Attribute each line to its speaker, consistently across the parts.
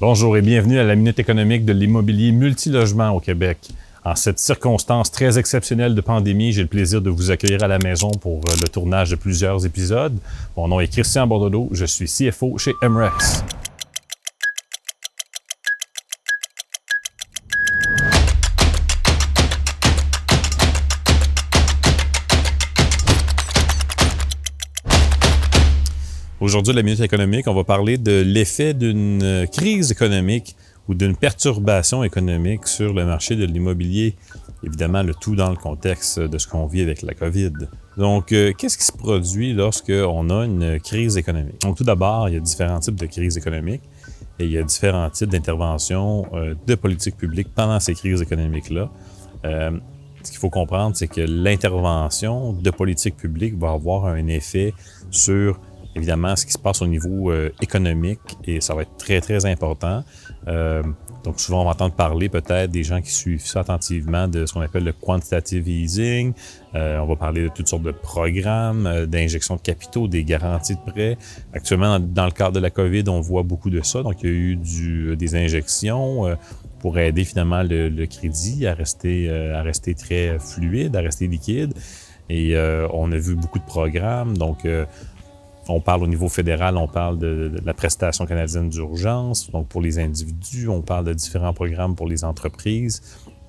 Speaker 1: Bonjour et bienvenue à la Minute économique de l'immobilier multilogement au Québec. En cette circonstance très exceptionnelle de pandémie, j'ai le plaisir de vous accueillir à la maison pour euh, le tournage de plusieurs épisodes. Mon nom est Christian Bordelot, je suis CFO chez MREX. Aujourd'hui, la Minute économique, on va parler de l'effet d'une euh, crise économique ou d'une perturbation économique sur le marché de l'immobilier. Évidemment, le tout dans le contexte de ce qu'on vit avec la COVID. Donc, euh, qu'est-ce qui se produit lorsqu'on a une crise économique? Donc, tout d'abord, il y a différents types de crises économiques et il y a différents types d'interventions euh, de politique publique pendant ces crises économiques-là. ce qu'il faut comprendre, c'est que l'intervention de politique publique va avoir un effet sur évidemment ce qui se passe au niveau euh, économique et ça va être très, très important. Euh, donc, souvent, on va entendre parler peut-être des gens qui suivent ça attentivement de ce qu'on appelle le quantitative easing. Euh, on va parler de toutes sortes de programmes, d'injection de capitaux, des garanties de prêts. Actuellement, dans, le cadre de la COVID, on voit beaucoup de ça. Donc, il y a eu des injections pour aider finalement le, crédit à rester, à rester très fluide, à rester liquide. Et on a vu beaucoup de programmes. Donc, on parle au niveau fédéral, on parle de, la prestation canadienne d'urgence. Donc, pour les individus, on parle de différents programmes pour les entreprises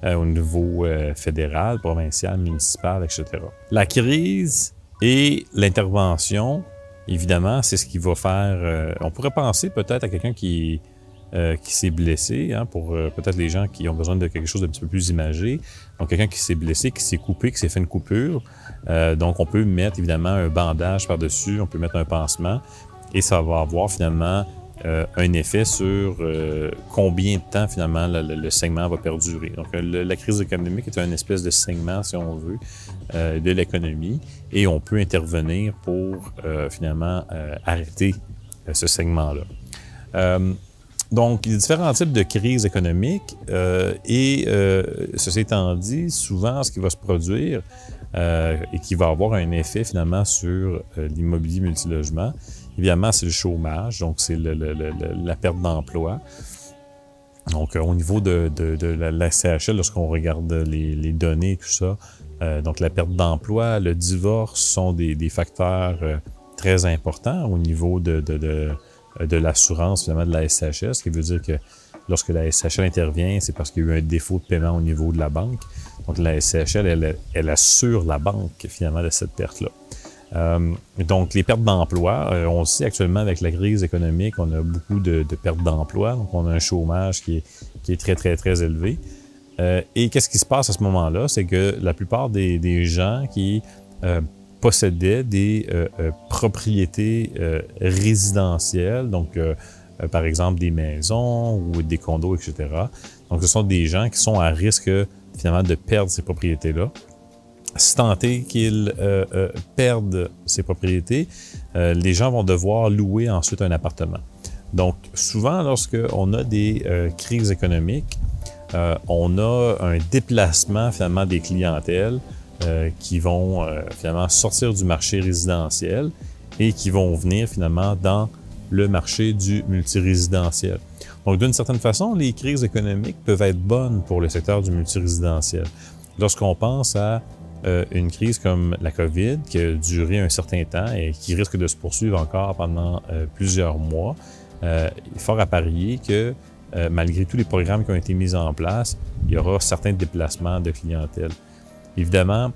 Speaker 1: euh, au niveau euh, fédéral, provincial, municipal, etc. La crise et l'intervention, évidemment, c'est ce qui va faire. Euh, on pourrait penser peut-être à quelqu'un qui euh, qui s'est blessé, hein, pour euh, peut-être les gens qui ont besoin de quelque chose d'un petit peu plus imagé. Donc, quelqu'un qui s'est blessé, qui s'est coupé, qui s'est fait une coupure. Euh, donc, on peut mettre évidemment un bandage par-dessus, on peut mettre un pansement et ça va avoir finalement un effet sur combien de temps finalement le, le, segment va perdurer. Donc, la crise économique est un espèce de segment, si on veut, de l'économie et on peut intervenir pour finalement arrêter ce segment-là. Donc, il y a différents types de crises économiques euh, et euh, ceci étant dit, souvent, ce qui va se produire euh, et qui va avoir un effet finalement sur l'immobilier multilogement, évidemment, c'est le chômage, donc c'est la perte d'emploi. Donc, au niveau de, la, CHL, lorsqu'on regarde les, données, tout ça, donc la perte d'emploi, le divorce sont des, des facteurs très importants au niveau de, euh, de l'assurance finalement de la SHL, ce qui veut dire que lorsque la SHL intervient, c'est parce qu'il y a eu un défaut de paiement au niveau de la banque. Donc la SHL, elle, assure la banque finalement de cette perte-là. Euh, donc les pertes d'emploi, euh, on sait actuellement avec la crise économique, on a beaucoup de, pertes d'emploi, donc on a un chômage qui est, très très très élevé. et qu'est-ce qui se passe à ce moment-là? C'est que la plupart des gens qui possédaient des euh, euh, propriétés euh, résidentielles, donc par exemple des maisons ou des condos, etc. Donc ce sont des gens qui sont à risque finalement de perdre ces propriétés-là. Si tant est qu'ils perdent ces propriétés, les gens vont devoir louer ensuite un appartement. Donc souvent lorsqu'on a des crises économiques, on a un déplacement finalement des clientèles euh, qui vont euh, finalement sortir du marché résidentiel et qui vont venir finalement dans le marché du multirésidentiel. Donc, d'une certaine façon, les crises économiques peuvent être bonnes pour le secteur du multirésidentiel. Lorsqu'on pense à euh, une crise comme la COVID, qui a duré un certain temps et qui risque de se poursuivre encore pendant plusieurs mois, il est fort à parier que malgré tous les programmes qui ont été mis en place, il y aura certains déplacements de clientèle. Évidemment,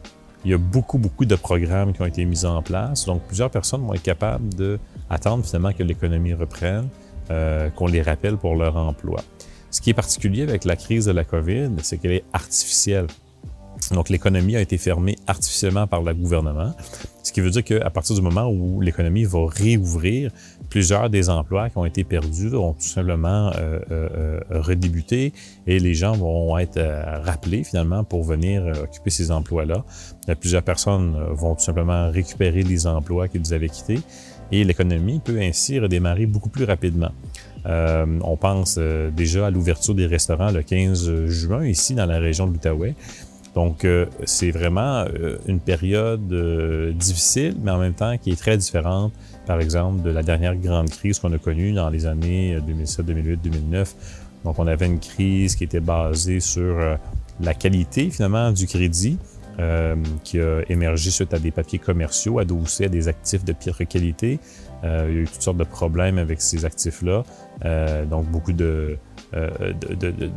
Speaker 1: il y a beaucoup, beaucoup de programmes qui ont été mis en place. Donc, plusieurs personnes vont être capables d'attendre finalement que l'économie reprenne, euh, qu'on les rappelle pour leur emploi. Ce qui est particulier avec la crise de la COVID, c'est qu'elle est artificielle. Donc, l'économie a été fermée artificiellement par le gouvernement, ce qui veut dire qu'à partir du moment où l'économie va réouvrir, plusieurs des emplois qui ont été perdus vont tout simplement euh, euh, euh redébuter et les gens vont être euh, rappelés finalement pour venir occuper ces emplois-là. Plusieurs personnes vont tout simplement récupérer les emplois qu'ils avaient quittés et l'économie peut ainsi redémarrer beaucoup plus rapidement. on pense déjà à l'ouverture des restaurants le 15 juin ici dans la région de l'Outaouais. Donc, c'est vraiment une période difficile, mais en même temps qui est très différente, par exemple, de la dernière grande crise qu'on a connue dans les années 2007, 2008, 2009. Donc, on avait une crise qui était basée sur la qualité, finalement, du crédit. qui a émergé suite à des papiers commerciaux adossés à des actifs de pire qualité. Euh, il y a eu toutes sortes de problèmes avec ces actifs-là. Euh, donc, beaucoup de, euh,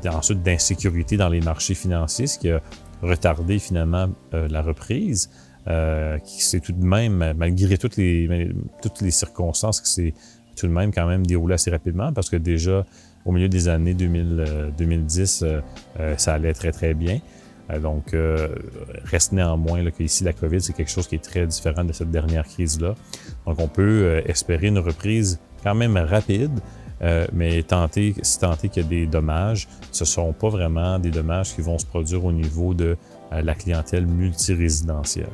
Speaker 1: ensuite d'insécurité dans les marchés financiers, ce qui a retardé finalement la reprise. qui s'est tout de même, malgré toutes les, toutes les circonstances, qui s'est tout de même quand même déroulé assez rapidement parce que déjà au milieu des années 2000, 2010, ça allait très très bien. Euh, donc, euh, reste néanmoins là, qu'ici, la COVID, c'est quelque chose qui est très différent de cette dernière crise-là. Donc, on peut euh, espérer une reprise quand même rapide, mais tenter, si tenter qu'il y a des dommages, ce ne sont pas vraiment des dommages qui vont se produire au niveau de la clientèle multirésidentielle.